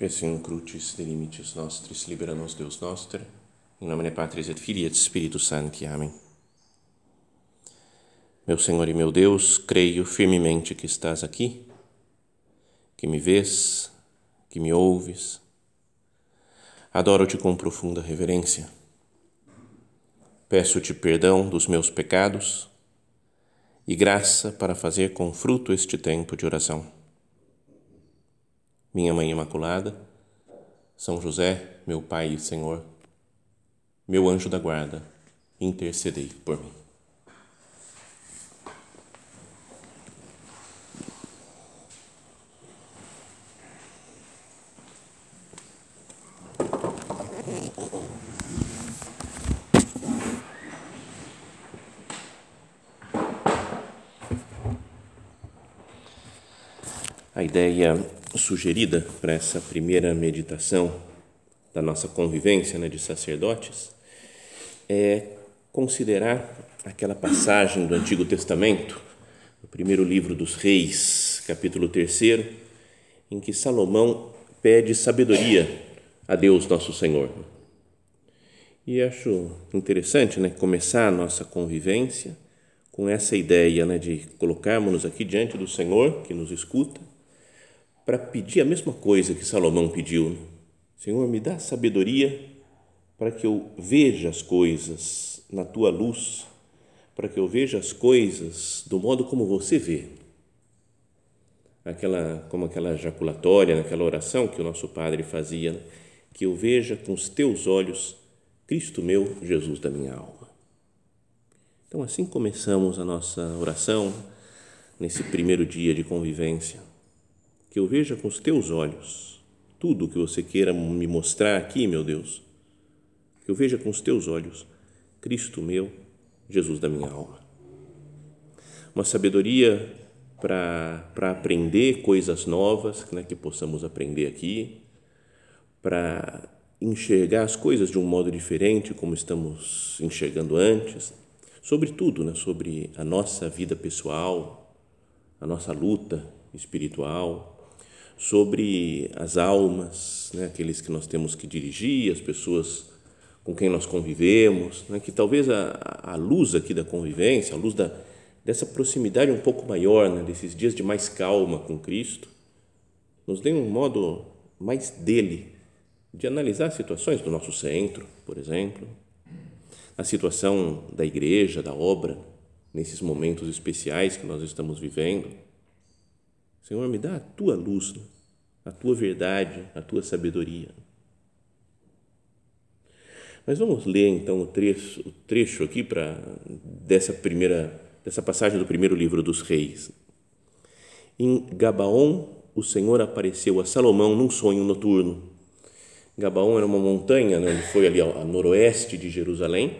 Esse crucis de limites nostris, libera nos Deus noster, em nome Patris et Filii et Spiritus Sancti. Amém. Meu Senhor e meu Deus, creio firmemente que estás aqui, que me vês, que me ouves. Adoro-te com profunda reverência. Peço-te perdão dos meus pecados e graça para fazer com fruto este tempo de oração minha Mãe Imaculada, São José, meu Pai e Senhor, meu anjo da guarda, intercedei por mim. A ideia sugerida para essa primeira meditação da nossa convivência né, de sacerdotes é considerar aquela passagem do Antigo Testamento, no primeiro livro dos Reis, capítulo 3, em que Salomão pede sabedoria a Deus nosso Senhor. E acho interessante né, começar a nossa convivência com essa ideia né, de colocarmos-nos aqui diante do Senhor que nos escuta para pedir a mesma coisa que Salomão pediu. Né? Senhor, me dá sabedoria para que eu veja as coisas na tua luz, para que eu veja as coisas do modo como você vê. Aquela, como aquela jaculatória, naquela oração que o nosso padre fazia, né? que eu veja com os teus olhos Cristo meu, Jesus da minha alma. Então, assim começamos a nossa oração nesse primeiro dia de convivência que eu veja com os teus olhos tudo o que você queira me mostrar aqui, meu Deus. Que eu veja com os teus olhos Cristo meu, Jesus da minha alma. Uma sabedoria para aprender coisas novas, né, que possamos aprender aqui, para enxergar as coisas de um modo diferente, como estamos enxergando antes, sobretudo né, sobre a nossa vida pessoal, a nossa luta espiritual, sobre as almas, né, aqueles que nós temos que dirigir, as pessoas com quem nós convivemos, né, que talvez a, a luz aqui da convivência, a luz da, dessa proximidade um pouco maior, né, desses dias de mais calma com Cristo, nos dê um modo mais dele de analisar situações do nosso centro, por exemplo, a situação da igreja, da obra, nesses momentos especiais que nós estamos vivendo Senhor, me dá a tua luz, a tua verdade, a tua sabedoria. Mas vamos ler então o trecho, o trecho aqui para dessa primeira dessa passagem do primeiro livro dos Reis. Em Gabaon, o Senhor apareceu a Salomão num sonho noturno. Gabaon era uma montanha, né, ele foi ali ao, noroeste de Jerusalém,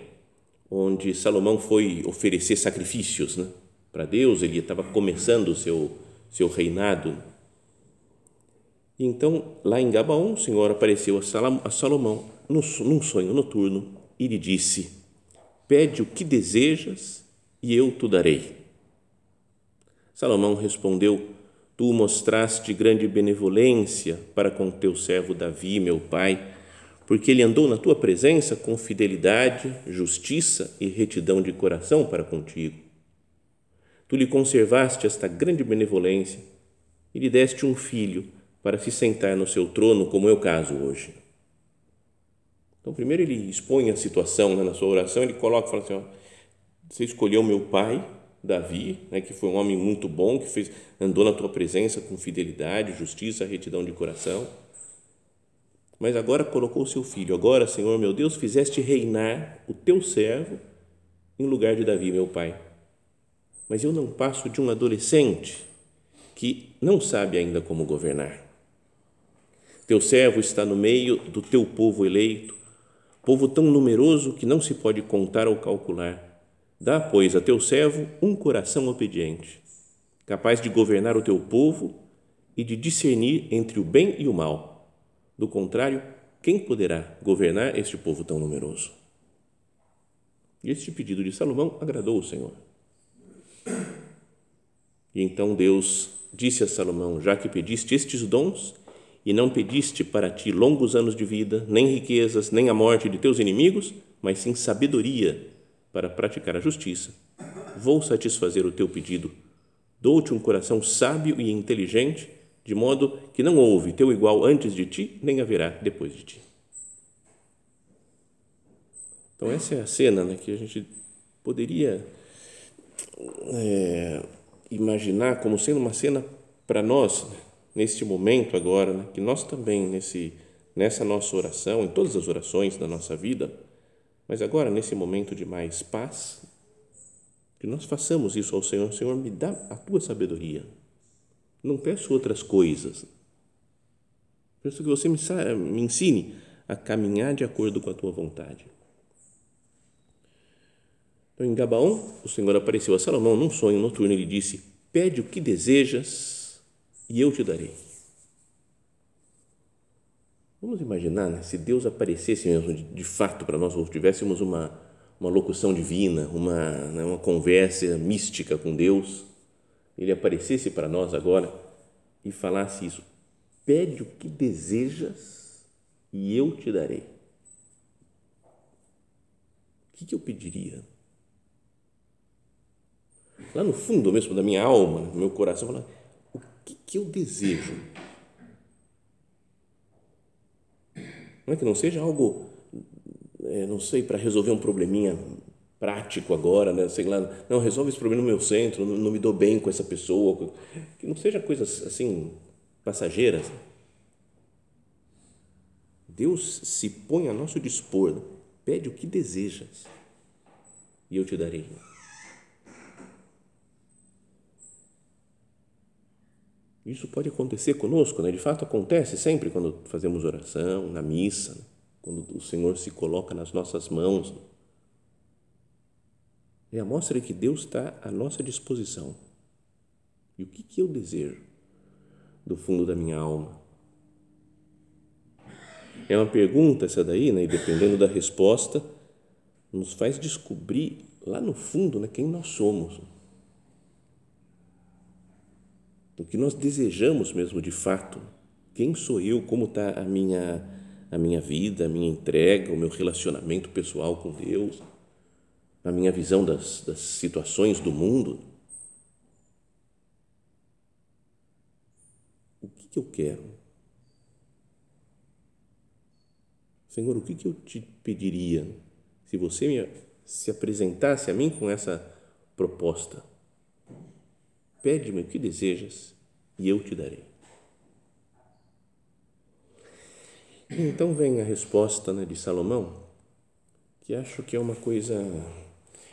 onde Salomão foi oferecer sacrifícios né, para Deus. Ele estava começando o seu seu reinado. Então, lá em Gabaon, o Senhor apareceu a Salomão num sonho noturno e lhe disse: Pede o que desejas e eu te darei. Salomão respondeu: Tu mostraste grande benevolência para com teu servo Davi, meu pai, porque ele andou na tua presença com fidelidade, justiça e retidão de coração para contigo Tu lhe conservaste esta grande benevolência e lhe deste um filho para se sentar no seu trono, como é o caso hoje. Então, primeiro ele expõe a situação né, na sua oração, ele coloca, fala assim, ó, você escolheu meu pai, Davi, né, que foi um homem muito bom, que fez, andou na tua presença com fidelidade, justiça, retidão de coração, mas agora colocou o seu filho, agora, Senhor meu Deus, fizeste reinar o teu servo em lugar de Davi, meu pai mas eu não passo de um adolescente que não sabe ainda como governar. Teu servo está no meio do teu povo eleito, povo tão numeroso que não se pode contar ou calcular. Dá, pois, a teu servo um coração obediente, capaz de governar o teu povo e de discernir entre o bem e o mal. Do contrário, quem poderá governar este povo tão numeroso? E este pedido de Salomão agradou o Senhor. E então Deus disse a Salomão: Já que pediste estes dons, e não pediste para ti longos anos de vida, nem riquezas, nem a morte de teus inimigos, mas sim sabedoria para praticar a justiça. Vou satisfazer o teu pedido. Dou-te um coração sábio e inteligente, de modo que não houve teu igual antes de ti, nem haverá depois de ti. Então, essa é a cena né, que a gente poderia é, imaginar como sendo uma cena para nós, né, neste momento agora, né, que nós também, nesse, nessa nossa oração, em todas as orações da nossa vida, mas agora, nesse momento de mais paz, que nós façamos isso ao Senhor. Senhor, me dá a tua sabedoria. Não peço outras coisas. Peço que você me, me ensine a caminhar de acordo com a tua vontade. Então, em Gabaon, o Senhor apareceu a Salomão num sonho noturno e lhe disse: Pede o que desejas e eu te darei. Vamos imaginar né, se Deus aparecesse mesmo de, de fato para nós, ou tivéssemos uma, uma locução divina, uma, né, uma conversa mística com Deus, Ele aparecesse para nós agora e falasse isso: pede o que desejas e eu te darei. O que, que eu pediria? Lá no fundo mesmo da minha alma, do meu coração, falar, o que, que eu desejo? Não é que não seja algo, é, não sei, para resolver um probleminha prático agora, né? sei lá, não, resolve esse problema no meu centro, não, não me dou bem com essa pessoa, que não seja coisas assim, passageiras. Deus se põe a nosso dispor, pede o que desejas e eu te darei. Isso pode acontecer conosco, né? de fato acontece sempre quando fazemos oração, na missa, né? quando o Senhor se coloca nas nossas mãos. É a mostra que Deus está à nossa disposição. E o que, que eu desejo do fundo da minha alma? É uma pergunta essa daí, né? e dependendo da resposta, nos faz descobrir lá no fundo né, quem nós somos o que nós desejamos mesmo de fato. Quem sou eu? Como está a minha, a minha vida, a minha entrega, o meu relacionamento pessoal com Deus, a minha visão das, das situações do mundo? O que, que eu quero? Senhor, o que, que eu te pediria se você me, se apresentasse a mim com essa proposta? Pede-me o que desejas e eu te darei. Então vem a resposta né, de Salomão, que acho que é uma coisa,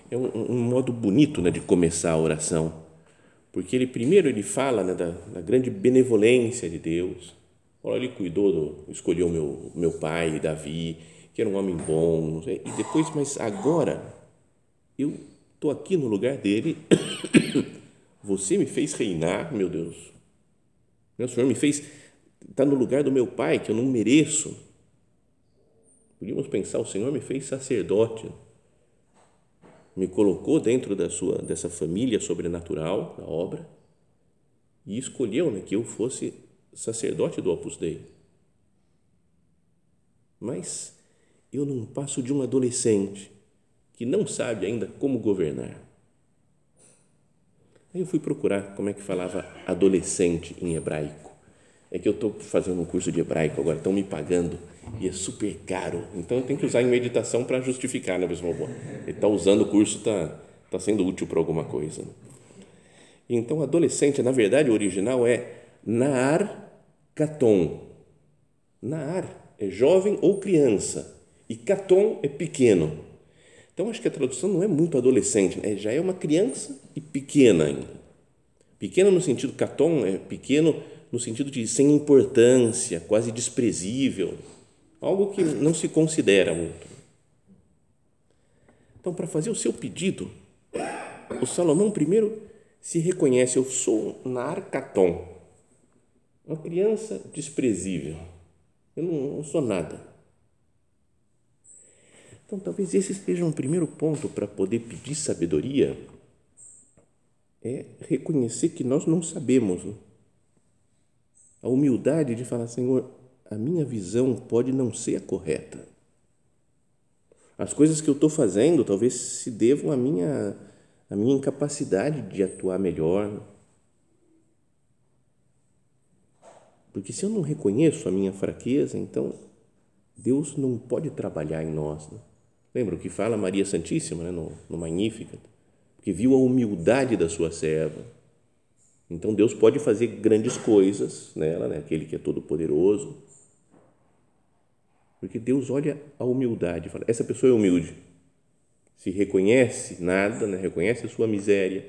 é um, um modo bonito né, de começar a oração, porque ele primeiro ele fala né, da, da, grande benevolência de Deus. Olha, ele cuidou, do, escolheu meu meu pai Davi, que era um homem bom, e depois, mas agora eu estou aqui no lugar dele Você me fez reinar, meu Deus. Meu Senhor me fez estar no lugar do meu pai, que eu não mereço. Podíamos pensar, o Senhor me fez sacerdote, me colocou dentro da sua, dessa família sobrenatural, da obra, e escolheu né, que eu fosse sacerdote do Opus Dei. Mas eu não passo de um adolescente que não sabe ainda como governar. Aí eu fui procurar como é que falava adolescente em hebraico. É que eu estou fazendo um curso de hebraico agora, estão me pagando e é super caro. Então eu tenho que usar em meditação para justificar, né, pessoal? Ele está usando o curso, está tá sendo útil para alguma coisa. Então, adolescente, na verdade, o original é Naar Katon. Naar é jovem ou criança e Katon é pequeno. Então, acho que a tradução não é muito adolescente, né? já é uma criança e pequena ainda. Pequena no sentido, caton é pequeno no sentido de sem importância, quase desprezível, algo que não se considera muito. Então, para fazer o seu pedido, o Salomão primeiro se reconhece, eu sou narcaton, uma criança desprezível, eu não, não sou nada. Então, talvez esse seja um primeiro ponto para poder pedir sabedoria, é reconhecer que nós não sabemos. Né? a humildade de falar, Senhor, a minha visão pode não ser a correta. As coisas que eu estou fazendo talvez se devam à minha, à minha incapacidade de atuar melhor. Porque se eu não reconheço a minha fraqueza, então Deus não pode trabalhar em nós. Né? Lembra o que fala Maria Santíssima né, no, no Magnífica? Que viu a humildade da sua serva. Então Deus pode fazer grandes coisas nela, né? aquele que é todo poderoso. Porque Deus olha a humildade e fala: essa pessoa é humilde. Se reconhece nada, né? reconhece a sua miséria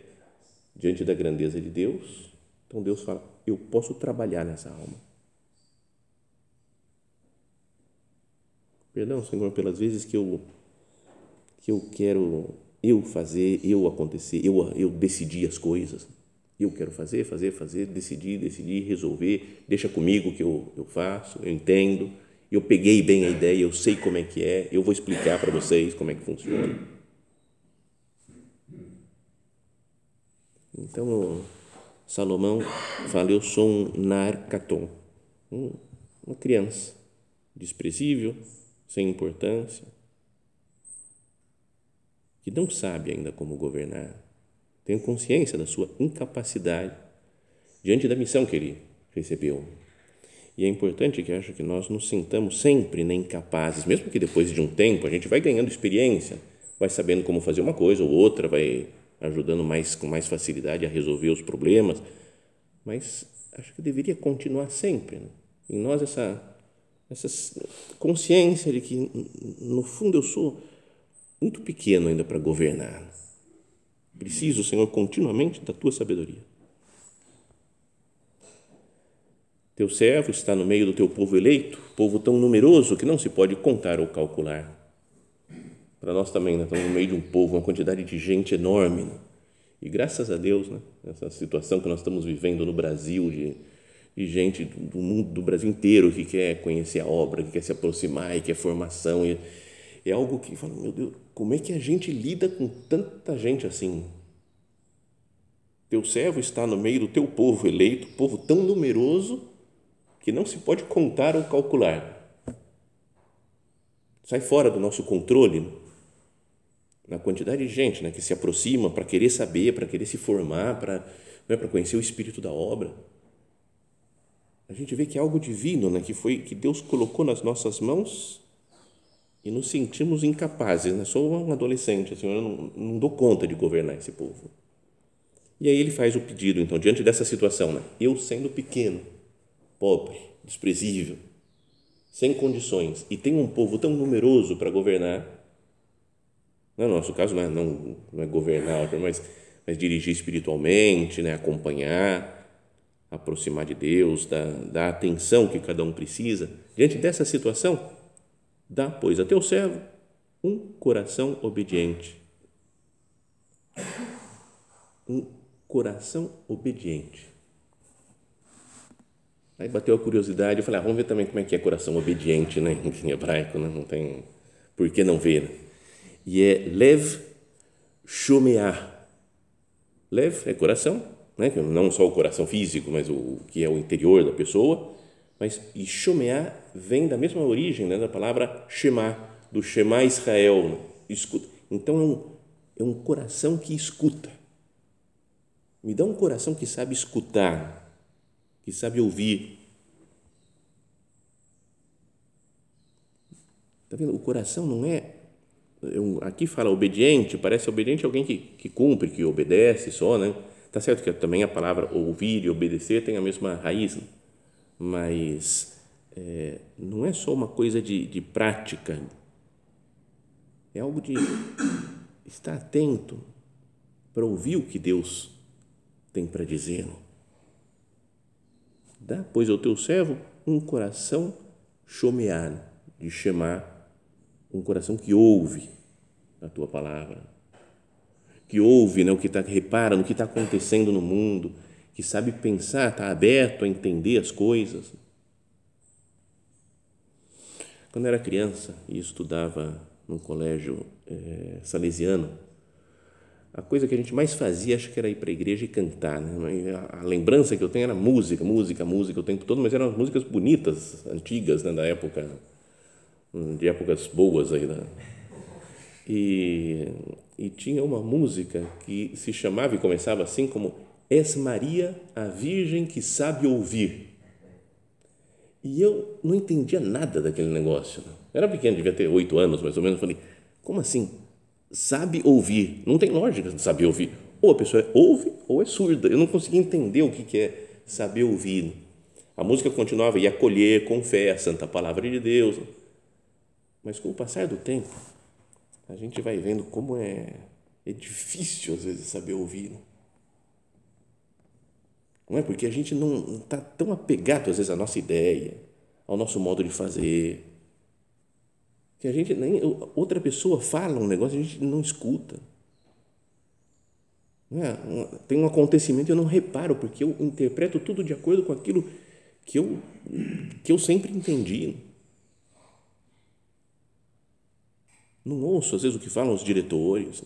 diante da grandeza de Deus. Então Deus fala: eu posso trabalhar nessa alma. Perdão, Senhor, pelas vezes que eu que eu quero eu fazer, eu acontecer, eu, eu decidir as coisas. Eu quero fazer, fazer, fazer, decidir, decidir, resolver. Deixa comigo que eu, eu faço, eu entendo. Eu peguei bem a ideia, eu sei como é que é, eu vou explicar para vocês como é que funciona. Então, Salomão fala: Eu sou um narcaton, uma criança desprezível, sem importância que não sabe ainda como governar, tem consciência da sua incapacidade diante da missão que ele recebeu. E é importante que acho que nós nos sintamos sempre né, incapazes, mesmo que depois de um tempo a gente vai ganhando experiência, vai sabendo como fazer uma coisa ou outra, vai ajudando mais com mais facilidade a resolver os problemas, mas acho que deveria continuar sempre né? em nós essa essa consciência de que no fundo eu sou muito pequeno ainda para governar. Preciso, Senhor, continuamente da tua sabedoria. Teu servo está no meio do teu povo eleito, povo tão numeroso que não se pode contar ou calcular. Para nós também, né, estamos no meio de um povo, uma quantidade de gente enorme. Né? E graças a Deus, né, essa situação que nós estamos vivendo no Brasil, de, de gente do mundo, do Brasil inteiro que quer conhecer a obra, que quer se aproximar e quer formação. E, é algo que fala, meu Deus, como é que a gente lida com tanta gente assim? Teu servo está no meio do teu povo eleito, povo tão numeroso que não se pode contar ou calcular. Sai fora do nosso controle na quantidade de gente né, que se aproxima para querer saber, para querer se formar, para, né, para conhecer o espírito da obra. A gente vê que é algo divino, né, que foi que Deus colocou nas nossas mãos e nos sentimos incapazes. Né? Sou um adolescente, assim, eu não, não dou conta de governar esse povo. E aí ele faz o pedido, então, diante dessa situação, né? eu sendo pequeno, pobre, desprezível, sem condições, e tenho um povo tão numeroso para governar, no nosso caso não é, não, não é governar, mas, mas dirigir espiritualmente, né? acompanhar, aproximar de Deus, dar, dar atenção que cada um precisa. Diante dessa situação, Dá, pois, a teu servo um coração obediente. Um coração obediente. Aí bateu a curiosidade, eu falei, ah, vamos ver também como é que é coração obediente, né? Em hebraico, né? Não tem por que não ver. E é lev shomeah. Lev é coração, né? Não só o coração físico, mas o que é o interior da pessoa. Mas e shomeah vem da mesma origem né, da palavra Shema, do Shema Israel, né? escuta. Então é um, é um coração que escuta. Me dá um coração que sabe escutar, que sabe ouvir. Está vendo? O coração não é. Aqui fala obediente, parece obediente alguém que, que cumpre, que obedece só, né? Tá certo que também a palavra ouvir e obedecer tem a mesma raiz, né? Mas é, não é só uma coisa de, de prática, é algo de estar atento para ouvir o que Deus tem para dizer. Dá, pois, ao teu servo um coração chomeado, de chamar, um coração que ouve a tua palavra, que ouve né, o que está, repara no que está acontecendo no mundo, que sabe pensar, está aberto a entender as coisas. Quando era criança e estudava num colégio é, salesiano, a coisa que a gente mais fazia, acho que era ir para a igreja e cantar. Né? A, lembrança que eu tenho era música, música, música o tempo todo, mas eram músicas bonitas, antigas, né, da época, de épocas boas aí. Né? E, e tinha uma música que se chamava e começava assim como És Maria, a Virgem que sabe ouvir. E eu não entendia nada daquele negócio. Né? Era pequeno, devia ter oito anos mais ou menos. Falei, como assim? sabe ouvir. Não tem lógica de saber ouvir. Ou a pessoa ouve ou é surda. Eu não conseguia entender o que é saber ouvir. A música continuava, e acolher com fé a santa palavra de Deus. Mas com o passar do tempo, a gente vai vendo como é, é difícil às vezes saber ouvir. Não é porque a gente não está tão apegado às vezes à nossa ideia, ao nosso modo de fazer, que a gente nem outra pessoa fala um negócio a gente não escuta. Não é? Tem um acontecimento e eu não reparo porque eu interpreto tudo de acordo com aquilo que eu que eu sempre entendi. Não ouço às vezes o que falam os diretores,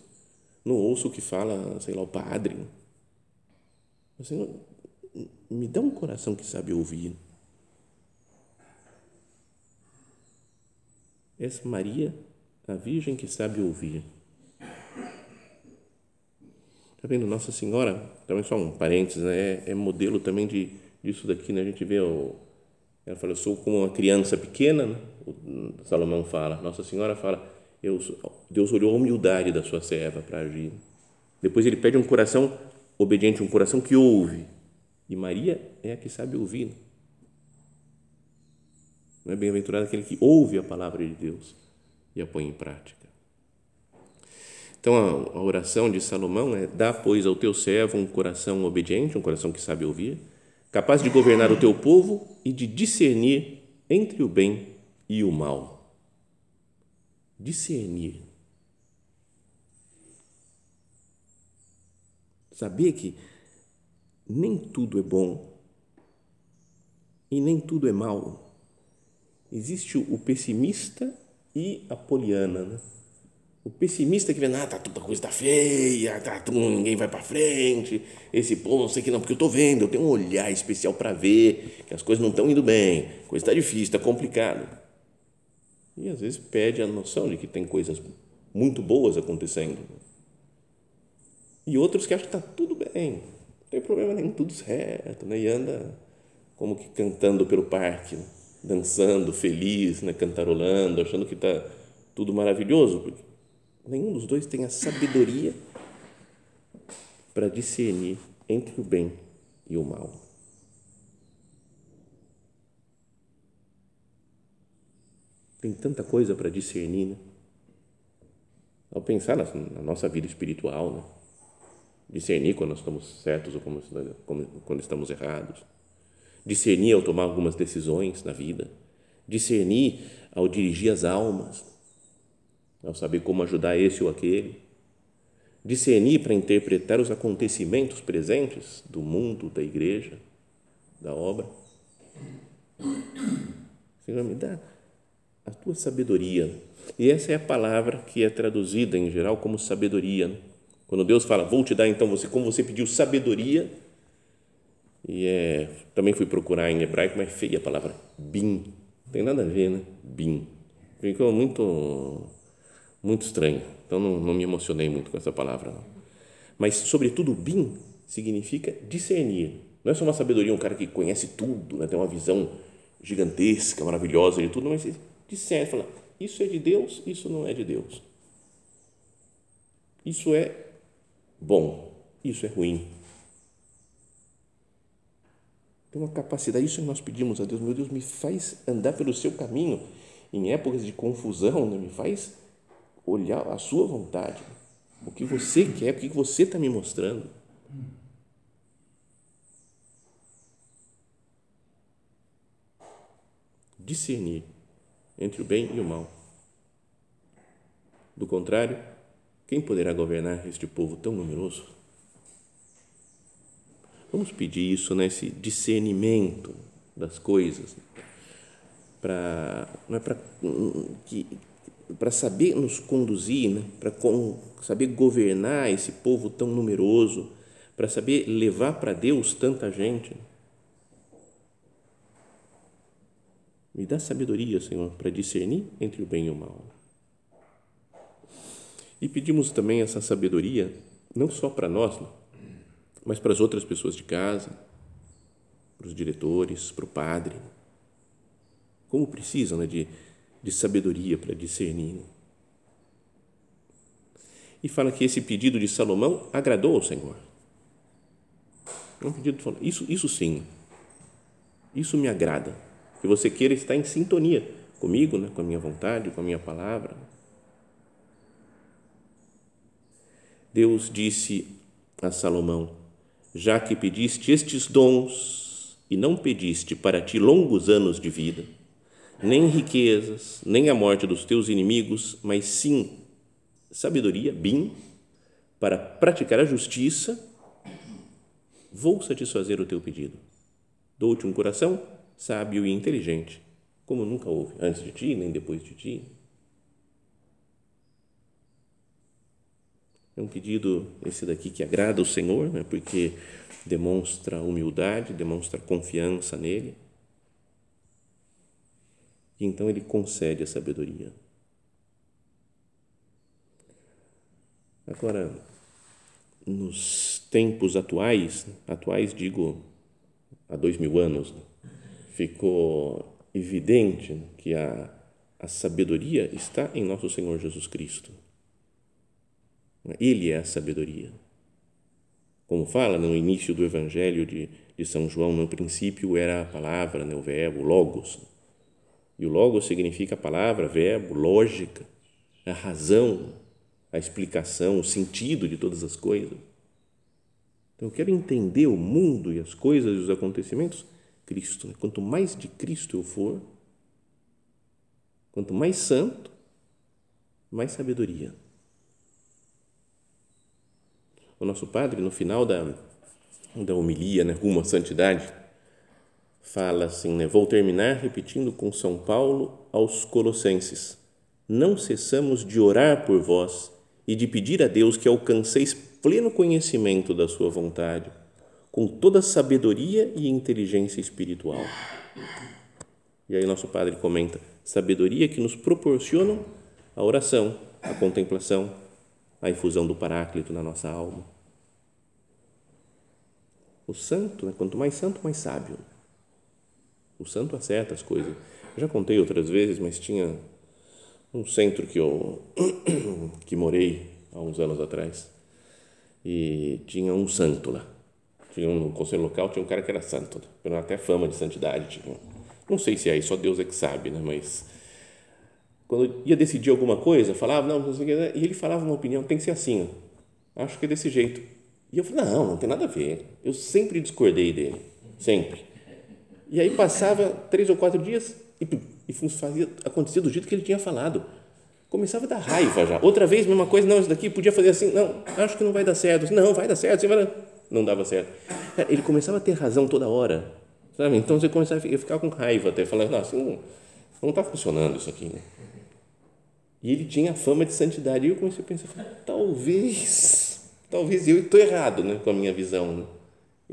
não ouço o que fala, sei lá, o padre. Assim, me dá um coração que sabe ouvir. És Maria, a Virgem que sabe ouvir. Está vendo? Nossa Senhora, também só um parênteses, né? é, é modelo também de, disso daqui, né? a gente vê, o, ela fala, eu sou como uma criança pequena, né? o Salomão fala, Nossa Senhora fala, eu, Deus olhou a humildade da sua serva para agir. Depois ele pede um coração obediente, um coração que ouve. E Maria é a que sabe ouvir. Não é bem-aventurado aquele que ouve a palavra de Deus e a põe em prática. Então, a, oração de Salomão é: dá, pois, ao teu servo um coração obediente, um coração que sabe ouvir, capaz de governar o teu povo e de discernir entre o bem e o mal. Discernir. Saber que nem tudo é bom e nem tudo é mal existe o pessimista e a poliana, né? O pessimista que vê, ah, tá tudo a coisa tá feia, tá ninguém vai para frente, esse povo não sei que não, porque eu tô vendo, eu tenho um olhar especial para ver que as coisas não estão indo bem, a coisa está difícil, está complicado. E às vezes perde a noção de que tem coisas muito boas acontecendo. E outros que acham que está tudo bem, tem problema nenhum, tudo certo, né? e anda como que cantando pelo parque. Né? dançando, feliz, né, cantarolando, achando que está tudo maravilhoso, porque nenhum dos dois tem a sabedoria para discernir entre o bem e o mal. Tem tanta coisa para discernir, né? Ao pensar na, na, nossa vida espiritual, né? Discernir quando nós estamos certos ou quando estamos errados discernir ao tomar algumas decisões na vida, discernir ao dirigir as almas, ao saber como ajudar esse ou aquele, discernir para interpretar os acontecimentos presentes do mundo, da igreja, da obra. Senhor, me dá a tua sabedoria. E essa é a palavra que é traduzida em geral como sabedoria. Quando Deus fala, vou te dar então você, como você pediu sabedoria, e é, também fui procurar em hebraico, mas feia a palavra bin. Não tem nada a ver, né? Bin. Ficou muito, muito estranho. Então não, não me emocionei muito com essa palavra. Não. Mas, sobretudo, bin significa discernir. Não é só uma sabedoria, um cara que conhece tudo, né? tem uma visão gigantesca, maravilhosa de tudo, mas discerne, fala, isso é de Deus, isso não é de Deus. Isso é bom, isso é ruim tem uma capacidade, isso que nós pedimos a Deus, meu Deus, me faz andar pelo seu caminho em épocas de confusão, né? me faz olhar a sua vontade, o que você quer, o que você está me mostrando. Discernir entre o bem e o mal. Do contrário, quem poderá governar este povo tão numeroso? Vamos pedir isso, né, esse discernimento das coisas, para não é para que para saber nos conduzir, né? para saber governar esse povo tão numeroso, para saber levar para Deus tanta gente. Me dá sabedoria, Senhor, para discernir entre o bem e o mal. E pedimos também essa sabedoria, não só para nós, mas para as outras pessoas de casa, para os diretores, para o padre. Como precisam né, de, de sabedoria para discernir. E fala que esse pedido de Salomão agradou ao Senhor. É um pedido de isso, isso sim, isso me agrada. Que você queira estar em sintonia comigo, né, com a minha vontade, com a minha palavra. Deus disse a Salomão: Já que pediste estes dons e não pediste para ti longos anos de vida, nem riquezas, nem a morte dos teus inimigos, mas sim sabedoria, bim, para praticar a justiça, vou satisfazer o teu pedido. Dou-te um coração sábio e inteligente, como nunca houve antes de ti, nem depois de ti. É um pedido esse daqui que agrada o Senhor, né? porque demonstra humildade, demonstra confiança nele e então ele concede a sabedoria. Agora, nos tempos atuais, atuais digo há dois mil anos, ficou evidente que a, a sabedoria está em nosso Senhor Jesus Cristo. Ele é a sabedoria. Como fala no início do Evangelho de, de São João, no princípio era a palavra, né, o verbo, o logos e o logo significa palavra, verbo, lógica, a razão, a explicação, o sentido de todas as coisas. Então, eu quero entender o mundo e as coisas e os acontecimentos, Cristo. Né? Quanto mais de Cristo eu for, quanto mais santo, mais sabedoria. O nosso Padre, no final da, da homilia, né, rumo à santidade, fala assim, né? Vou terminar repetindo com São Paulo aos Colossenses: Não cessamos de orar por vós e de pedir a Deus que alcanceis pleno conhecimento da sua vontade, com toda sabedoria e inteligência espiritual. E aí nosso padre comenta: sabedoria que nos proporcionam a oração, a contemplação, a infusão do Paráclito na nossa alma. O santo, né? quanto mais santo, mais sábio. O santo acerta as coisas. Eu já contei outras vezes, mas tinha um centro que eu que morei há uns anos atrás e tinha um santo lá. Tinha um, no conselho local tinha um cara que era santo, até fama de santidade. Tinha. Não sei se é aí, só Deus é que sabe, né? Mas quando ia decidir alguma coisa, falava, não, não sei o que, né? e ele falava uma opinião, tem que ser assim, ó. acho que é desse jeito. E eu falei, não, não tem nada a ver. Eu sempre discordei dele, sempre. E aí passava três ou quatro dias e, e fazia acontecer do jeito que ele tinha falado. Começava a dar raiva já. Outra vez, mesma coisa, não, isso daqui podia fazer assim, não, acho que não vai dar certo. Não, vai dar certo, não dava certo. Ele começava a ter razão toda hora, sabe? Então você começava a ficar com raiva até, falando, não, assim, não está funcionando isso aqui. Né? E ele tinha fama de santidade. E eu comecei a pensar, talvez, talvez eu estou errado né, com a minha visão. Né?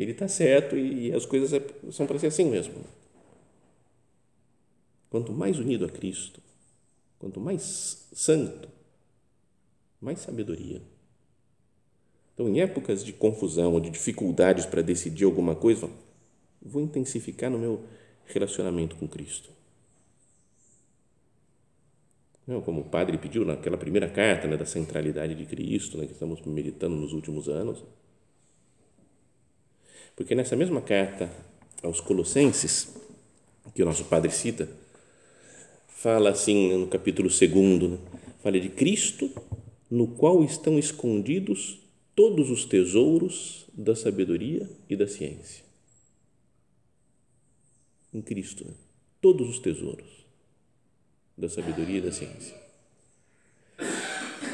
ele está certo e as coisas é, são para ser assim mesmo. Quanto mais unido a Cristo, quanto mais santo, mais sabedoria. Então, em épocas de confusão ou de dificuldades para decidir alguma coisa, vou intensificar no meu relacionamento com Cristo. Como o padre pediu naquela primeira carta né, da centralidade de Cristo, né, que estamos meditando nos últimos anos porque nessa mesma carta aos Colossenses, que o nosso padre cita, fala assim no capítulo 2, né? fala de Cristo, no qual estão escondidos todos os tesouros da sabedoria e da ciência. Em Cristo, né? todos os tesouros da sabedoria e da ciência.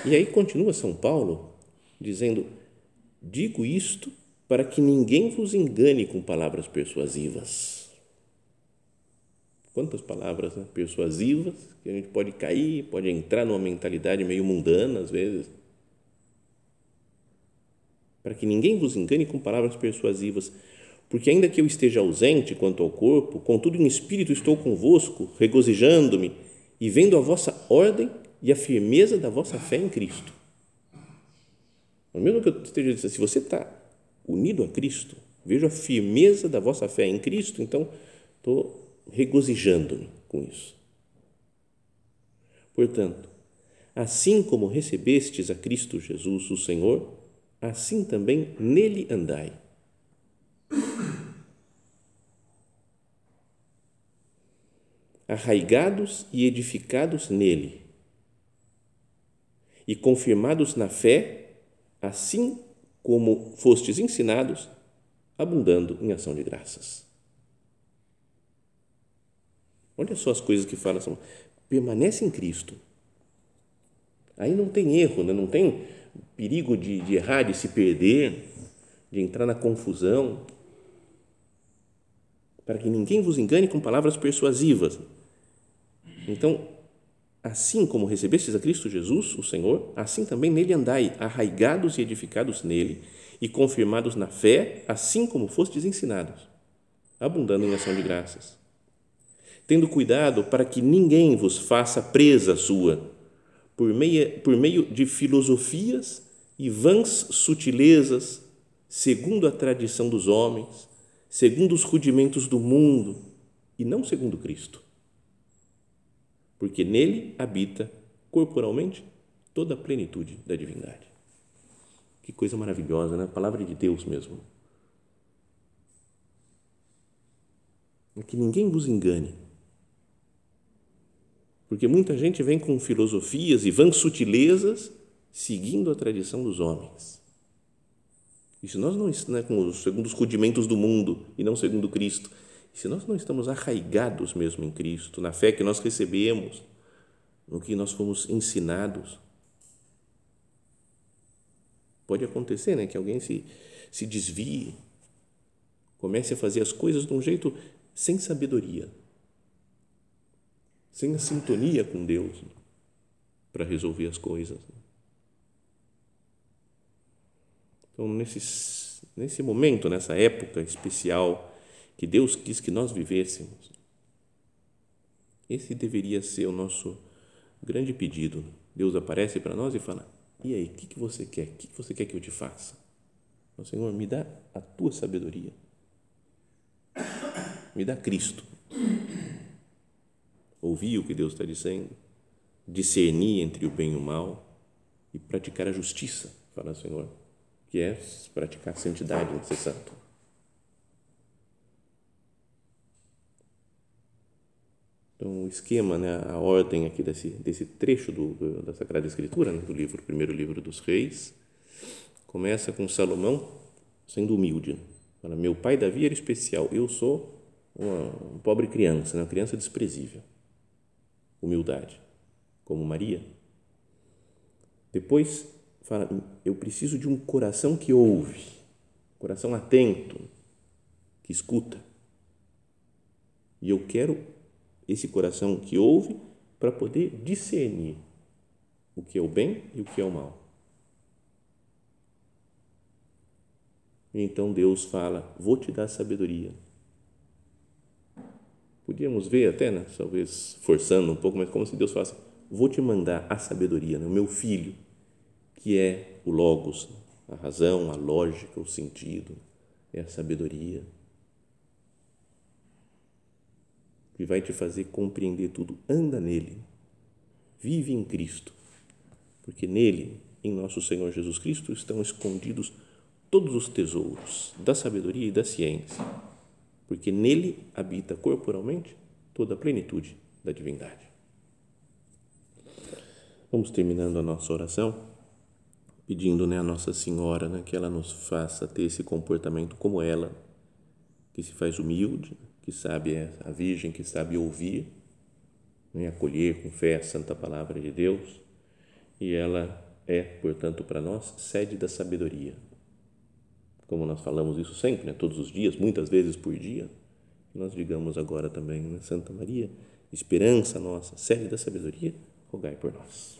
E aí continua São Paulo dizendo: digo isto para que ninguém vos engane com palavras persuasivas. Quantas palavras né? persuasivas que a gente pode cair, pode entrar numa mentalidade meio mundana às vezes. Para que ninguém vos engane com palavras persuasivas, porque ainda que eu esteja ausente quanto ao corpo, contudo em espírito estou convosco, regozijando-me e vendo a vossa ordem e a firmeza da vossa fé em Cristo. Mesmo que eu esteja dizendo, se você está unido a Cristo, vejo a firmeza da vossa fé em Cristo, então estou regozijando-me com isso. Portanto, assim como recebestes a Cristo Jesus, o Senhor, assim também nele andai. Arraigados e edificados nele, e confirmados na fé, assim como fostes ensinados, abundando em ação de graças. Olha só as coisas que fala, permanece em Cristo. Aí não tem erro, né? não tem perigo de, de errar, de se perder, de entrar na confusão. Para que ninguém vos engane com palavras persuasivas. Então, assim como recebestes a Cristo Jesus, o Senhor, assim também nele andai, arraigados e edificados nele, e confirmados na fé, assim como fostes ensinados, abundando em ação de graças. Tendo cuidado para que ninguém vos faça presa sua, por meio, por meio de filosofias e vãs sutilezas, segundo a tradição dos homens, segundo os rudimentos do mundo, e não segundo Cristo porque nele habita corporalmente toda a plenitude da divindade. Que coisa maravilhosa, né? A palavra de Deus mesmo. É que ninguém vos engane. Porque muita gente vem com filosofias e vãs sutilezas seguindo a tradição dos homens. E se nós não né, com segundo os rudimentos do mundo e não segundo Cristo, se nós não estamos arraigados mesmo em Cristo, na fé que nós recebemos, no que nós fomos ensinados, pode acontecer né, que alguém se, se desvie, comece a fazer as coisas de um jeito sem sabedoria, sem a sintonia com Deus para resolver as coisas. Então, nesse, nesse momento, nessa época especial, que Deus quis que nós vivêssemos. Esse deveria ser o nosso grande pedido. Deus aparece para nós e fala: E aí, o que, que você quer? O que, que você quer que eu te faça? Senhor, me dá a tua sabedoria. Me dá Cristo. Ouvir o que Deus está dizendo, discernir entre o bem e o mal e praticar a justiça, fala o Senhor, que é praticar santidade, ser santo. Então, o esquema, né, a ordem aqui desse, desse trecho do, do da Sagrada Escritura, né, do livro, primeiro livro dos reis, começa com Salomão sendo humilde. Fala, meu pai Davi era especial, eu sou uma, uma pobre criança, né, uma criança desprezível. Humildade, como Maria. Depois fala, eu preciso de um coração que ouve, coração atento, que escuta. E eu quero esse coração que ouve para poder discernir o que é o bem e o que é o mal. Então Deus fala: Vou te dar sabedoria. Podíamos ver até, né, talvez forçando um pouco, mas como se Deus falasse: Vou te mandar a sabedoria, né, o meu filho, que é o Logos, a razão, a lógica, o sentido, é a sabedoria que vai te fazer compreender tudo. Anda nele. Vive em Cristo. Porque nele, em nosso Senhor Jesus Cristo, estão escondidos todos os tesouros da sabedoria e da ciência. Porque nele habita corporalmente toda a plenitude da divindade. Vamos terminando a nossa oração, pedindo né, a Nossa Senhora né, que ela nos faça ter esse comportamento como ela, que se faz humilde, que sabe é a Virgem que sabe ouvir, né, acolher com fé a santa palavra de Deus, e ela é, portanto, para nós sede da sabedoria. Como nós falamos isso sempre, né, todos os dias, muitas vezes por dia, nós digamos agora também, né? Santa Maria, esperança nossa, sede da sabedoria, rogai por nós.